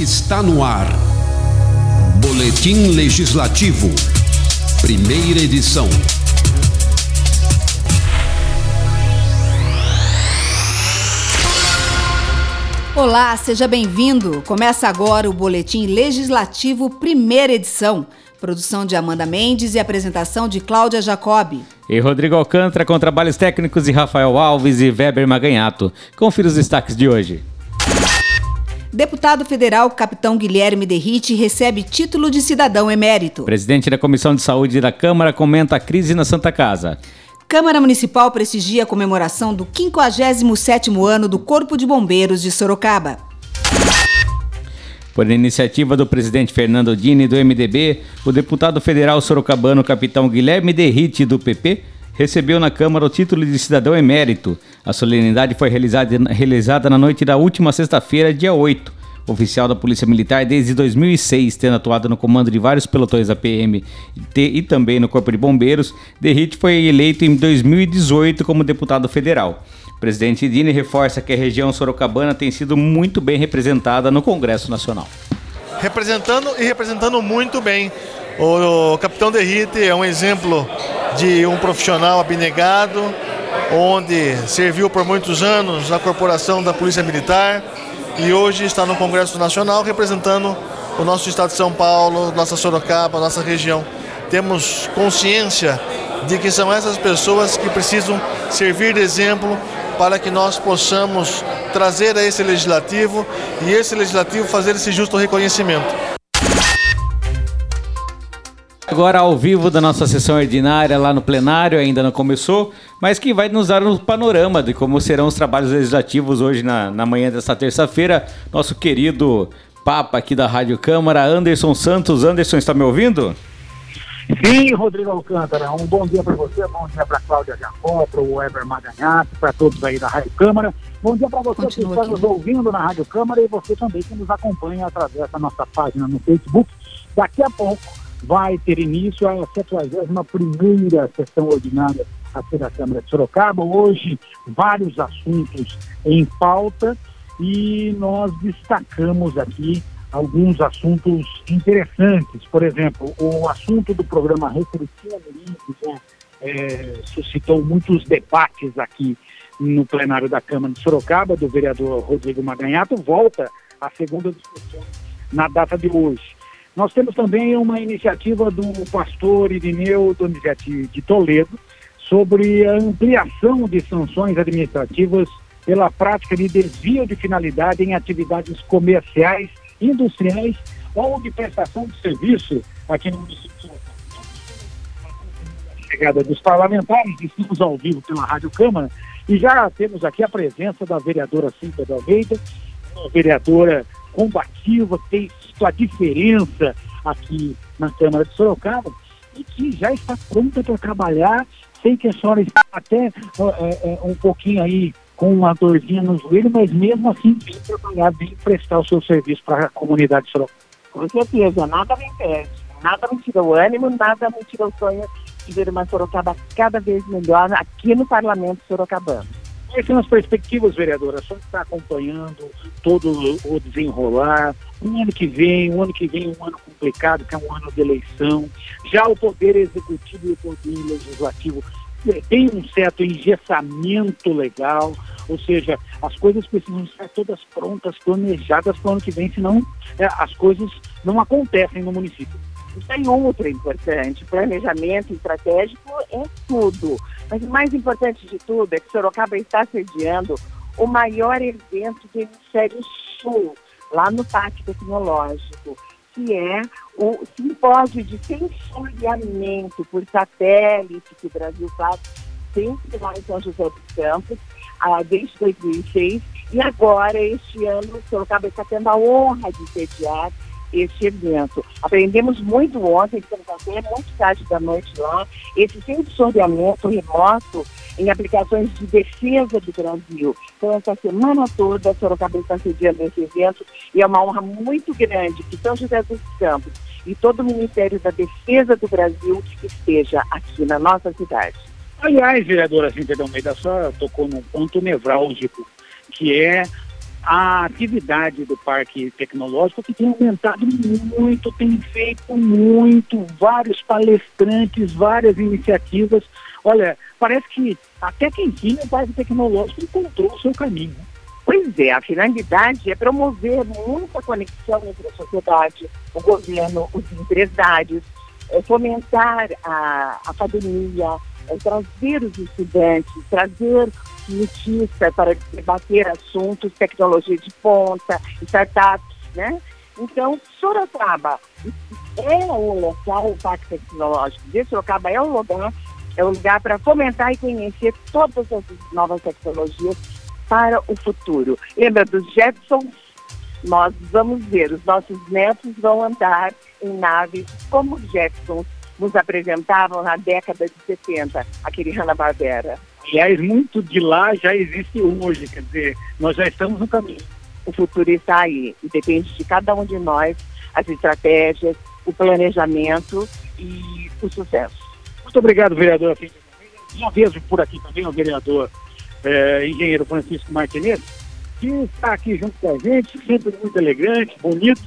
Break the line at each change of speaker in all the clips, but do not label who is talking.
Está no ar. Boletim Legislativo. Primeira edição.
Olá, seja bem-vindo. Começa agora o Boletim Legislativo, primeira edição. Produção de Amanda Mendes e apresentação de Cláudia Jacobi.
E Rodrigo Alcântara com trabalhos técnicos de Rafael Alves e Weber Maganhato. Confira os destaques de hoje.
Deputado federal Capitão Guilherme Derrite recebe título de cidadão emérito.
Presidente da Comissão de Saúde da Câmara comenta a crise na Santa Casa.
Câmara Municipal prestigia a comemoração do 57º ano do Corpo de Bombeiros de Sorocaba.
Por iniciativa do presidente Fernando Dini do MDB, o deputado federal sorocabano capitão Guilherme Derrite do PP recebeu na Câmara o título de cidadão emérito. A solenidade foi realizada, realizada na noite da última sexta-feira, dia 8. Oficial da Polícia Militar desde 2006, tendo atuado no comando de vários pelotões da PM e também no Corpo de Bombeiros, Derrite foi eleito em 2018 como deputado federal. O presidente Dini reforça que a região sorocabana tem sido muito bem representada no Congresso Nacional.
Representando e representando muito bem. O, o capitão Derrite é um exemplo de um profissional abnegado, onde serviu por muitos anos na corporação da Polícia Militar e hoje está no Congresso Nacional representando o nosso estado de São Paulo, nossa Sorocaba, nossa região. Temos consciência de que são essas pessoas que precisam servir de exemplo para que nós possamos trazer a esse legislativo e esse legislativo fazer esse justo reconhecimento.
Agora ao vivo da nossa sessão ordinária lá no plenário, ainda não começou, mas que vai nos dar um panorama de como serão os trabalhos legislativos hoje na, na manhã desta terça-feira. Nosso querido Papa aqui da Rádio Câmara, Anderson Santos. Anderson, está me ouvindo?
Sim, Rodrigo Alcântara. Um bom dia para você, bom dia para Cláudia Jacó, para o Weber Maganhato, para todos aí da Rádio Câmara. Bom dia para você Continua que está nos ouvindo na Rádio Câmara e você também que nos acompanha através da nossa página no Facebook. Daqui a pouco vai ter início a 71ª sessão ordinária aqui da Câmara de Sorocaba. Hoje, vários assuntos em pauta e nós destacamos aqui alguns assuntos interessantes. Por exemplo, o assunto do programa Restrição já é, suscitou muitos debates aqui no plenário da Câmara de Sorocaba, do vereador Rodrigo Maganhato, volta à segunda discussão na data de hoje. Nós temos também uma iniciativa do pastor Irineu Donizete de Toledo sobre a ampliação de sanções administrativas pela prática de desvio de finalidade em atividades comerciais, industriais ou de prestação de serviço aqui no município de chegada dos parlamentares, estamos ao vivo pela Rádio Câmara e já temos aqui a presença da vereadora Cíntia de Almeida, uma vereadora combativa, que tem sua diferença aqui na Câmara de Sorocaba e que já está pronta para trabalhar. Sei que a senhora está até é, é, um pouquinho aí com uma dorzinha no joelho, mas mesmo assim vem trabalhar, vem prestar o seu serviço para a comunidade de Sorocaba.
Com certeza, nada me impede, nada me tira o ânimo, nada me tira o sonho de ver uma Sorocaba cada vez melhor aqui no Parlamento Sorocabano.
Quais são as perspectivas, vereadora? Só está acompanhando todo o desenrolar. Um ano que vem, um ano que vem um ano complicado, que é um ano de eleição. Já o Poder Executivo e o Poder Legislativo tem um certo engessamento legal, ou seja, as coisas precisam estar todas prontas, planejadas para o ano que vem, senão é, as coisas não acontecem no município.
E tem outra importante, planejamento estratégico é tudo. Mas o mais importante de tudo é que Sorocaba está sediando o maior evento do Hemisfério Sul, lá no Parque Tecnológico, que é o simpósio de sensoriamento por satélite que o Brasil faz sempre lá em São José dos Campos, ah, desde 2006. E agora, este ano, Sorocaba está tendo a honra de sediar este evento. Aprendemos muito ontem, ficamos até muito tarde da noite lá, esse sensoriamento remoto em aplicações de defesa do Brasil. Então, essa semana toda, a Sorocaba está sediando esse evento e é uma honra muito grande que São José dos Campos e todo o Ministério da Defesa do Brasil esteja aqui na nossa cidade.
Aliás, vereadora Cíntia Almeida, só tocou num ponto nevrálgico, que é a atividade do Parque Tecnológico que tem aumentado muito, tem feito muito, vários palestrantes, várias iniciativas. Olha, parece que até quem tinha o Parque Tecnológico encontrou o seu caminho.
Pois é, a finalidade é promover muita conexão entre a sociedade, o governo, os empresários, é fomentar a academia, trazer os estudantes, trazer notícias para debater assuntos, tecnologia de ponta, startups, né? Então, Sorocaba é um local, o Parque Tecnológico de Sorocaba é um lugar, é um lugar para fomentar e conhecer todas as novas tecnologias para o futuro. Lembra dos Jetsons? Nós vamos ver, os nossos netos vão andar em naves como Jetsons nos apresentavam na década de 70, aquele Hanna-Barbera.
Aliás, muito de lá já existe hoje, quer dizer, nós já estamos no caminho.
O futuro está aí e depende de cada um de nós, as estratégias, o planejamento e o sucesso.
Muito obrigado, vereador. Já vejo por aqui também o vereador é, engenheiro Francisco Martinez, que está aqui junto com a gente, sempre muito elegante, bonito,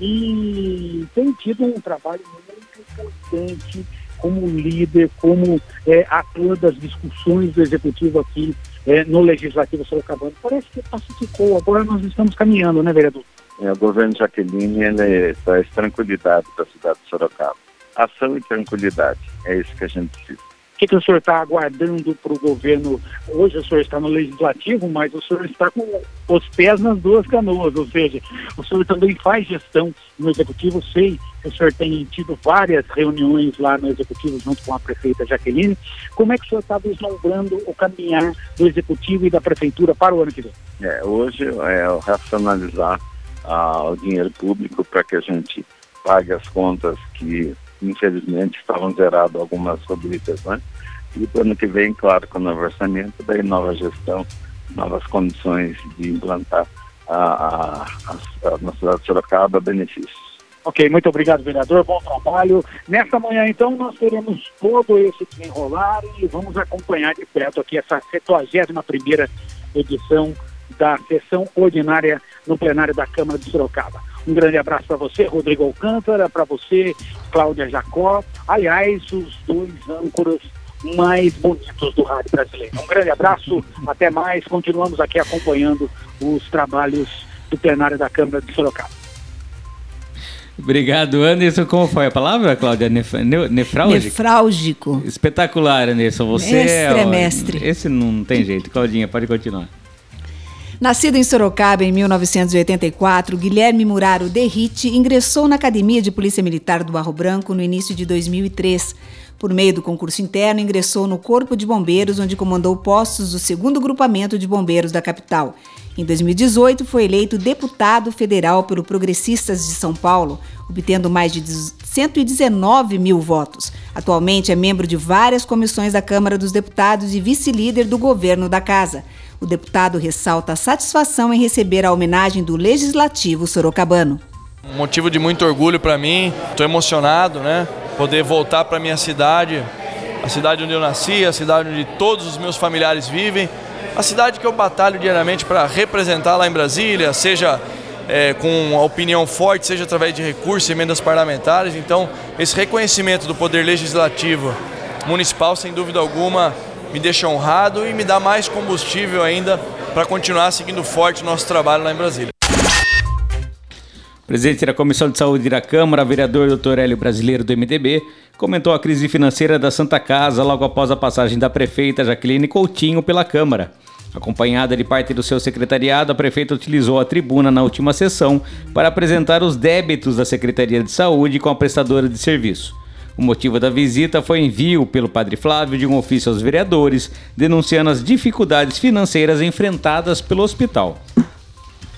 e tem tido um trabalho muito importante como líder, como é, ator das discussões do Executivo aqui é, no Legislativo Sorocabano. Parece que pacificou, agora nós estamos caminhando, né, vereador?
É, o governo Jaqueline ele traz tranquilidade para a cidade de Sorocaba. Ação e tranquilidade, é isso que a gente precisa.
O que, que o senhor está aguardando para o governo? Hoje o senhor está no legislativo, mas o senhor está com os pés nas duas canoas, ou seja, o senhor também faz gestão no executivo. Sei que o senhor tem tido várias reuniões lá no executivo junto com a prefeita Jaqueline. Como é que o senhor está vislumbrando o caminhar do executivo e da prefeitura para o ano que vem?
É, hoje é racionalizar ah, o dinheiro público para que a gente pague as contas que infelizmente estavam zeradas algumas né? E para o ano que vem, claro, com o novo orçamento, daí nova gestão, novas condições de implantar a, a, a, na cidade de Sorocaba benefícios.
Ok, muito obrigado, vereador. Bom trabalho. Nesta manhã, então, nós teremos todo esse desenrolar e vamos acompanhar de perto aqui essa 71 primeira edição da sessão ordinária no plenário da Câmara de Sorocaba. Um grande abraço para você, Rodrigo Alcântara, para você, Cláudia Jacó. Aliás, os dois âncoras mais bonitos do rádio brasileiro. Um grande abraço, até mais. Continuamos aqui acompanhando os trabalhos do plenário da Câmara de Sorocaba.
Obrigado, Anderson. Como foi a palavra, Cláudia? Nef nefrálgico?
Nefrálgico.
Espetacular, Anderson. Você
mestre
é,
é mestre.
Esse não tem jeito. Claudinha, pode continuar.
Nascido em Sorocaba em 1984, Guilherme Muraro Derrite ingressou na Academia de Polícia Militar do Barro Branco no início de 2003. Por meio do concurso interno, ingressou no Corpo de Bombeiros, onde comandou postos do segundo grupamento de bombeiros da capital. Em 2018, foi eleito deputado federal pelo Progressistas de São Paulo, obtendo mais de 119 mil votos. Atualmente é membro de várias comissões da Câmara dos Deputados e vice-líder do governo da Casa. O deputado ressalta a satisfação em receber a homenagem do Legislativo Sorocabano.
Um motivo de muito orgulho para mim, estou emocionado, né? Poder voltar para minha cidade, a cidade onde eu nasci, a cidade onde todos os meus familiares vivem, a cidade que eu batalho diariamente para representar lá em Brasília, seja é, com a opinião forte, seja através de recursos emendas parlamentares. Então, esse reconhecimento do poder legislativo municipal, sem dúvida alguma, me deixa honrado e me dá mais combustível ainda para continuar seguindo forte o nosso trabalho lá em Brasília.
Presidente da Comissão de Saúde da Câmara, vereador Dr. Hélio Brasileiro do MDB, comentou a crise financeira da Santa Casa logo após a passagem da prefeita Jaqueline Coutinho pela Câmara. Acompanhada de parte do seu secretariado, a prefeita utilizou a tribuna na última sessão para apresentar os débitos da Secretaria de Saúde com a prestadora de serviço. O motivo da visita foi envio pelo Padre Flávio de um ofício aos vereadores, denunciando as dificuldades financeiras enfrentadas pelo hospital.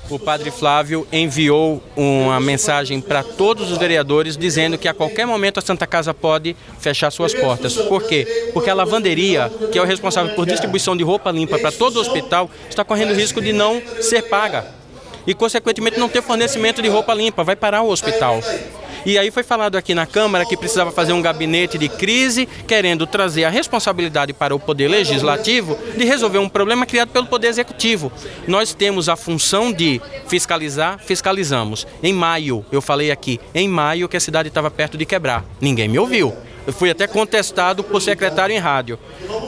O Padre Flávio enviou uma mensagem para todos os vereadores dizendo que a qualquer momento a Santa Casa pode fechar suas portas. Por quê? Porque a lavanderia, que é o responsável por distribuição de roupa limpa para todo o hospital, está correndo risco de não ser paga e, consequentemente, não ter fornecimento de roupa limpa, vai parar o hospital. E aí foi falado aqui na Câmara que precisava fazer um gabinete de crise, querendo trazer a responsabilidade para o Poder Legislativo de resolver um problema criado pelo Poder Executivo. Nós temos a função de fiscalizar, fiscalizamos. Em maio, eu falei aqui, em maio que a cidade estava perto de quebrar. Ninguém me ouviu. Fui até contestado por secretário em rádio.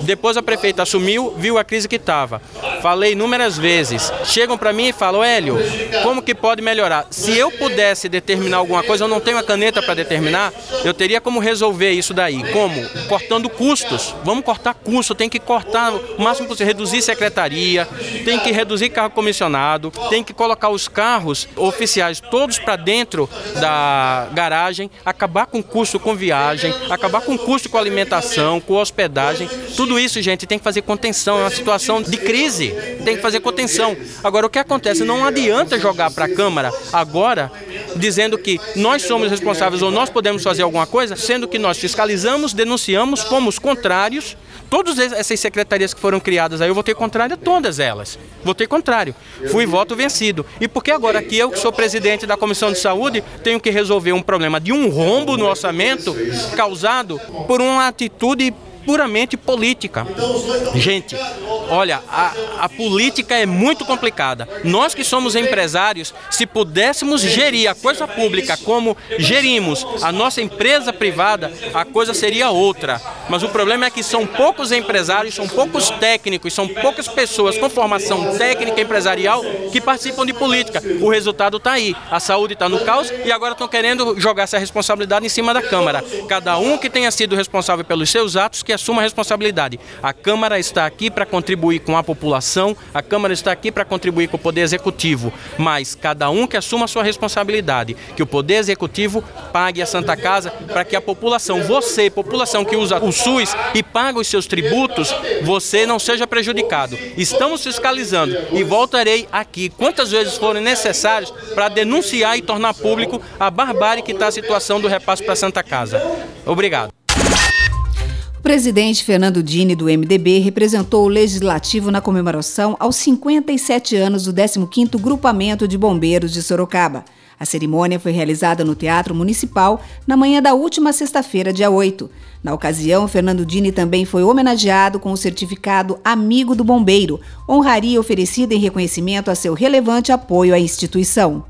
Depois a prefeita assumiu, viu a crise que estava. Falei inúmeras vezes. Chegam para mim e falam, Hélio, como que pode melhorar? Se eu pudesse determinar alguma coisa, eu não tenho a caneta para determinar, eu teria como resolver isso daí. Como? Cortando custos. Vamos cortar custo, tem que cortar o máximo possível, reduzir secretaria, tem que reduzir carro comissionado, tem que colocar os carros oficiais todos para dentro da garagem, acabar com custo com viagem, acabar acabar com custo com alimentação, com hospedagem. Tudo isso, gente, tem que fazer contenção. É uma situação de crise. Tem que fazer contenção. Agora, o que acontece? Não adianta jogar para a Câmara agora dizendo que nós somos responsáveis ou nós podemos fazer alguma coisa, sendo que nós fiscalizamos, denunciamos, fomos contrários. Todas essas secretarias que foram criadas aí, eu votei contrário a todas elas. Votei contrário. Fui voto vencido. E porque agora aqui eu, que sou presidente da Comissão de Saúde, tenho que resolver um problema de um rombo no orçamento causado por uma atitude puramente política. Gente, olha, a, a, política é muito complicada. Nós que somos empresários, se pudéssemos gerir a coisa pública como gerimos a nossa empresa privada, a coisa seria outra. Mas o problema é que são poucos empresários, são poucos técnicos, são poucas pessoas com formação técnica empresarial que participam de política. O resultado está aí. A saúde está no caos e agora estão querendo jogar essa responsabilidade em cima da Câmara. Cada um que tenha sido responsável pelos seus atos, que assuma a responsabilidade. A Câmara está aqui para contribuir com a população, a Câmara está aqui para contribuir com o Poder Executivo, mas cada um que assuma a sua responsabilidade, que o Poder Executivo pague a Santa Casa para que a população, você, população que usa o SUS e paga os seus tributos, você não seja prejudicado. Estamos fiscalizando e voltarei aqui quantas vezes forem necessários para denunciar e tornar público a barbárie que está a situação do repasse para a Santa Casa. Obrigado.
Presidente Fernando Dini, do MDB, representou o Legislativo na comemoração aos 57 anos do 15º Grupamento de Bombeiros de Sorocaba. A cerimônia foi realizada no Teatro Municipal na manhã da última sexta-feira, dia 8. Na ocasião, Fernando Dini também foi homenageado com o certificado Amigo do Bombeiro, honraria oferecida em reconhecimento a seu relevante apoio à instituição.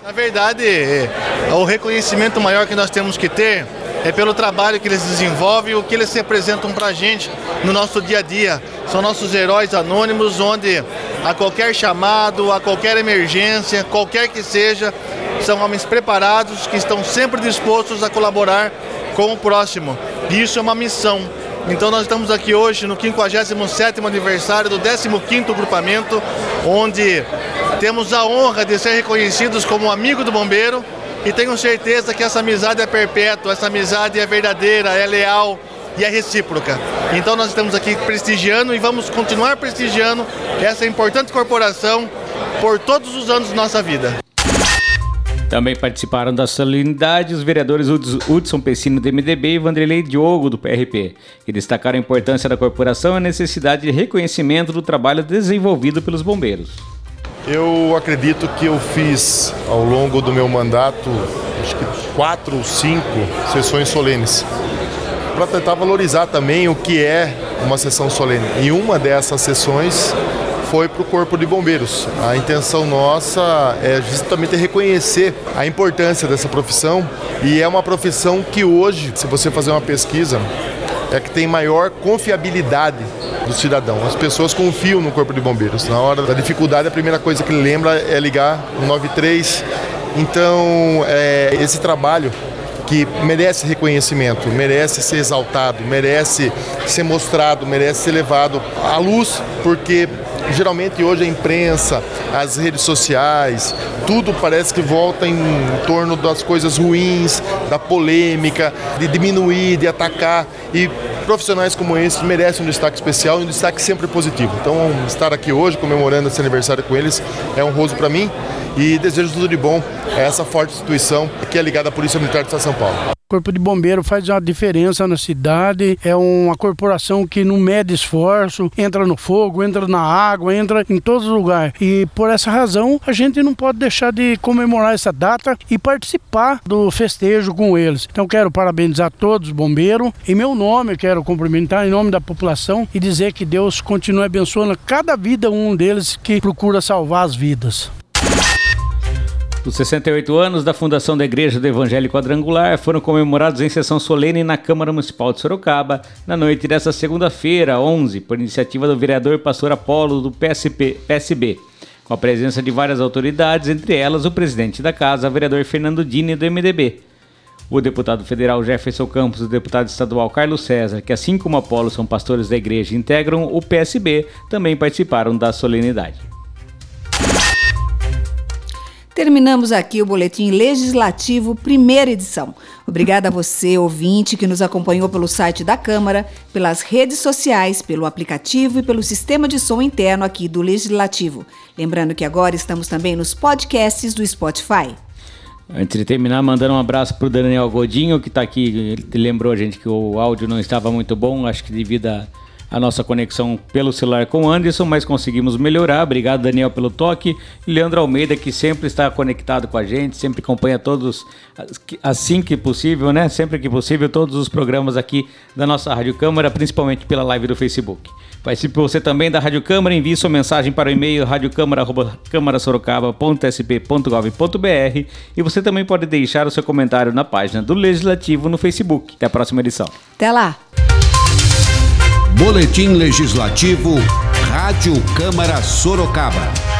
Na verdade, é, o reconhecimento maior que nós temos que ter é pelo trabalho que eles desenvolvem e o que eles representam para a gente no nosso dia a dia. São nossos heróis anônimos, onde a qualquer chamado, a qualquer emergência, qualquer que seja, são homens preparados que estão sempre dispostos a colaborar com o próximo. E isso é uma missão. Então nós estamos aqui hoje no 57º aniversário do 15º grupamento, onde temos a honra de ser reconhecidos como amigo do bombeiro e tenho certeza que essa amizade é perpétua, essa amizade é verdadeira, é leal e é recíproca. Então nós estamos aqui prestigiando e vamos continuar prestigiando essa importante corporação por todos os anos de nossa vida.
Também participaram da solenidade os vereadores Hudson Pessino do MDB e Vanderlei Diogo do PRP, que destacaram a importância da corporação e a necessidade de reconhecimento do trabalho desenvolvido pelos bombeiros.
Eu acredito que eu fiz ao longo do meu mandato, acho que quatro ou cinco sessões solenes, para tentar valorizar também o que é uma sessão solene. E uma dessas sessões foi para o Corpo de Bombeiros. A intenção nossa é justamente reconhecer a importância dessa profissão e é uma profissão que hoje, se você fazer uma pesquisa, é que tem maior confiabilidade do cidadão. As pessoas confiam no Corpo de Bombeiros. Na hora da dificuldade, a primeira coisa que lembra é ligar o 93. Então, é, esse trabalho que merece reconhecimento, merece ser exaltado, merece ser mostrado, merece ser levado à luz, porque geralmente hoje a imprensa, as redes sociais, tudo parece que volta em torno das coisas ruins, da polêmica, de diminuir, de atacar. E profissionais como esses merecem um destaque especial e um destaque sempre positivo. Então, estar aqui hoje comemorando esse aniversário com eles é honroso para mim e desejo tudo de bom a essa forte instituição que é ligada à Polícia Militar de São Paulo.
Corpo de Bombeiro faz uma diferença na cidade, é uma corporação que não mede esforço, entra no fogo, entra na água, entra em todos os lugares. E por essa razão, a gente não pode deixar de comemorar essa data e participar do festejo com eles. Então quero parabenizar todos os bombeiros. Em meu nome, quero cumprimentar em nome da população e dizer que Deus continue abençoando cada vida um deles que procura salvar as vidas.
Os 68 anos da fundação da Igreja do Evangelho Quadrangular foram comemorados em sessão solene na Câmara Municipal de Sorocaba na noite desta segunda-feira, 11, por iniciativa do vereador Pastor Apolo do PSP, PSB, com a presença de várias autoridades, entre elas o presidente da casa, vereador Fernando Dini do MDB. O deputado federal Jefferson Campos e o deputado estadual Carlos César, que assim como Apolo são pastores da igreja e integram o PSB, também participaram da solenidade.
Terminamos aqui o Boletim Legislativo, primeira edição. Obrigada a você, ouvinte, que nos acompanhou pelo site da Câmara, pelas redes sociais, pelo aplicativo e pelo sistema de som interno aqui do Legislativo. Lembrando que agora estamos também nos podcasts do Spotify.
Antes de terminar, mandando um abraço para o Daniel Godinho, que está aqui. Ele lembrou a gente que o áudio não estava muito bom, acho que devido a a nossa conexão pelo celular com o Anderson, mas conseguimos melhorar. Obrigado, Daniel, pelo toque. Leandro Almeida, que sempre está conectado com a gente, sempre acompanha todos, assim que possível, né? Sempre que possível, todos os programas aqui da nossa Rádio Câmara, principalmente pela live do Facebook. Participe você também da Rádio Câmara, envie sua mensagem para o e-mail radiocâmara.câmarasorocaba.sp.gov.br e você também pode deixar o seu comentário na página do Legislativo no Facebook. Até a próxima edição.
Até lá!
Boletim Legislativo, Rádio Câmara Sorocaba.